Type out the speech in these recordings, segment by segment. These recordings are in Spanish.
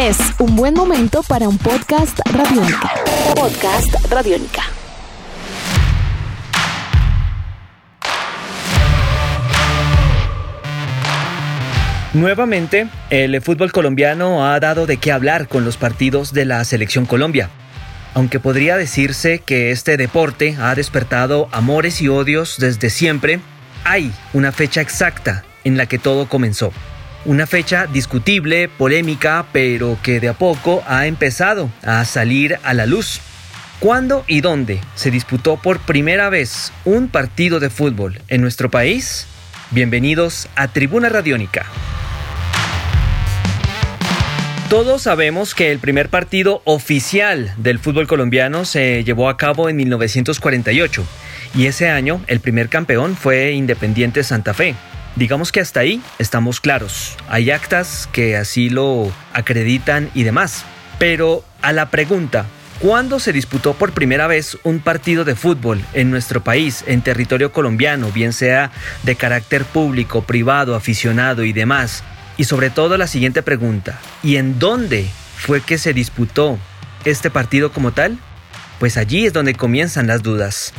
Es un buen momento para un podcast radiónica. Podcast radiónica. Nuevamente, el fútbol colombiano ha dado de qué hablar con los partidos de la selección Colombia. Aunque podría decirse que este deporte ha despertado amores y odios desde siempre, hay una fecha exacta en la que todo comenzó. Una fecha discutible, polémica, pero que de a poco ha empezado a salir a la luz. ¿Cuándo y dónde se disputó por primera vez un partido de fútbol en nuestro país? Bienvenidos a Tribuna Radiónica. Todos sabemos que el primer partido oficial del fútbol colombiano se llevó a cabo en 1948 y ese año el primer campeón fue Independiente Santa Fe. Digamos que hasta ahí estamos claros. Hay actas que así lo acreditan y demás. Pero a la pregunta, ¿cuándo se disputó por primera vez un partido de fútbol en nuestro país, en territorio colombiano, bien sea de carácter público, privado, aficionado y demás? Y sobre todo la siguiente pregunta, ¿y en dónde fue que se disputó este partido como tal? Pues allí es donde comienzan las dudas.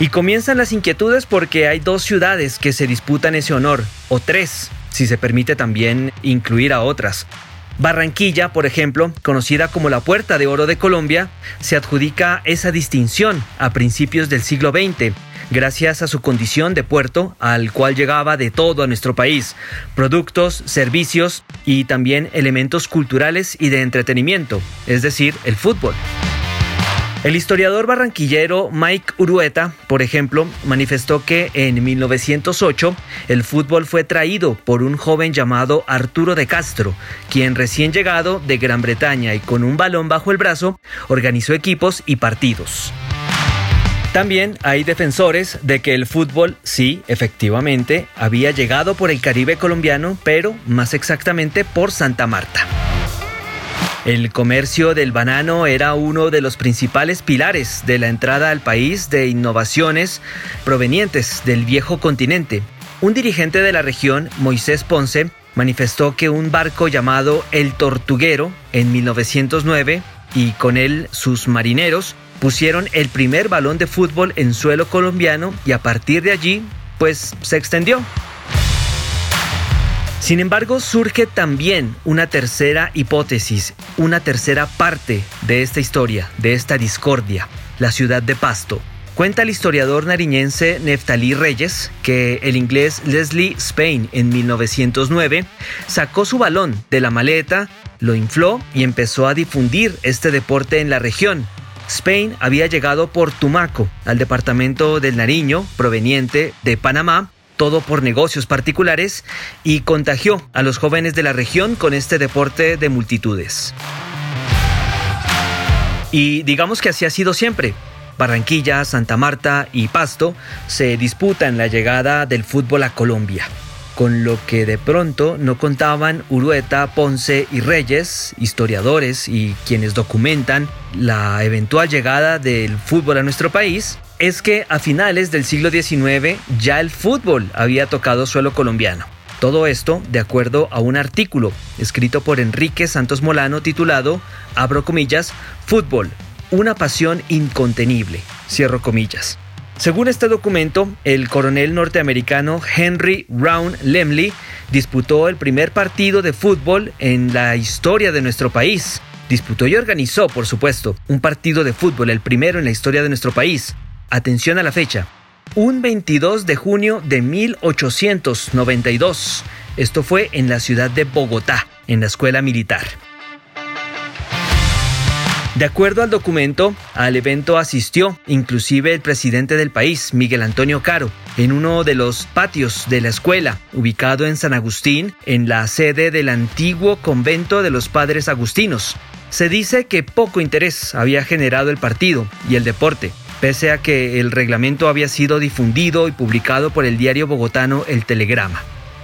Y comienzan las inquietudes porque hay dos ciudades que se disputan ese honor, o tres, si se permite también incluir a otras. Barranquilla, por ejemplo, conocida como la Puerta de Oro de Colombia, se adjudica esa distinción a principios del siglo XX gracias a su condición de puerto al cual llegaba de todo a nuestro país, productos, servicios y también elementos culturales y de entretenimiento, es decir, el fútbol. El historiador barranquillero Mike Urueta, por ejemplo, manifestó que en 1908 el fútbol fue traído por un joven llamado Arturo de Castro, quien recién llegado de Gran Bretaña y con un balón bajo el brazo organizó equipos y partidos. También hay defensores de que el fútbol sí, efectivamente, había llegado por el Caribe colombiano, pero más exactamente por Santa Marta. El comercio del banano era uno de los principales pilares de la entrada al país de innovaciones provenientes del viejo continente. Un dirigente de la región, Moisés Ponce, manifestó que un barco llamado El Tortuguero en 1909 y con él sus marineros pusieron el primer balón de fútbol en suelo colombiano y a partir de allí, pues se extendió. Sin embargo, surge también una tercera hipótesis, una tercera parte de esta historia, de esta discordia, la ciudad de Pasto. Cuenta el historiador nariñense Neftalí Reyes que el inglés Leslie Spain en 1909 sacó su balón de la maleta, lo infló y empezó a difundir este deporte en la región, Spain había llegado por Tumaco al departamento del Nariño, proveniente de Panamá, todo por negocios particulares, y contagió a los jóvenes de la región con este deporte de multitudes. Y digamos que así ha sido siempre. Barranquilla, Santa Marta y Pasto se disputan la llegada del fútbol a Colombia con lo que de pronto no contaban Urueta, Ponce y Reyes, historiadores y quienes documentan la eventual llegada del fútbol a nuestro país, es que a finales del siglo XIX ya el fútbol había tocado suelo colombiano. Todo esto de acuerdo a un artículo escrito por Enrique Santos Molano titulado, abro comillas, Fútbol, una pasión incontenible, cierro comillas. Según este documento, el coronel norteamericano Henry Brown Lemley disputó el primer partido de fútbol en la historia de nuestro país. Disputó y organizó, por supuesto, un partido de fútbol, el primero en la historia de nuestro país. Atención a la fecha. Un 22 de junio de 1892. Esto fue en la ciudad de Bogotá, en la escuela militar. De acuerdo al documento, al evento asistió inclusive el presidente del país, Miguel Antonio Caro, en uno de los patios de la escuela, ubicado en San Agustín, en la sede del antiguo convento de los padres agustinos. Se dice que poco interés había generado el partido y el deporte, pese a que el reglamento había sido difundido y publicado por el diario bogotano El Telegrama.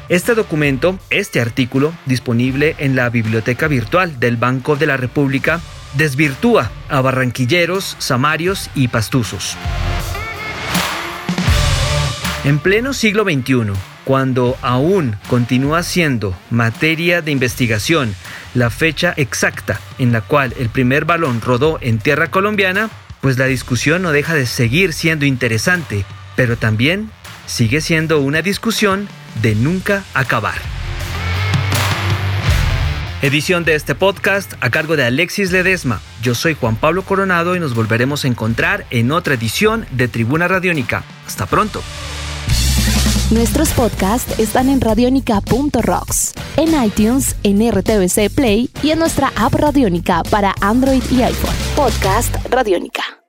Este documento, este artículo, disponible en la biblioteca virtual del Banco de la República, desvirtúa a barranquilleros, samarios y pastuzos. En pleno siglo XXI, cuando aún continúa siendo materia de investigación la fecha exacta en la cual el primer balón rodó en tierra colombiana, pues la discusión no deja de seguir siendo interesante, pero también sigue siendo una discusión de nunca acabar. Edición de este podcast a cargo de Alexis Ledesma. Yo soy Juan Pablo Coronado y nos volveremos a encontrar en otra edición de Tribuna Radiónica. Hasta pronto. Nuestros podcasts están en radionica.rocks, en iTunes, en RTVC Play y en nuestra app Radiónica para Android y iPhone. Podcast Radiónica.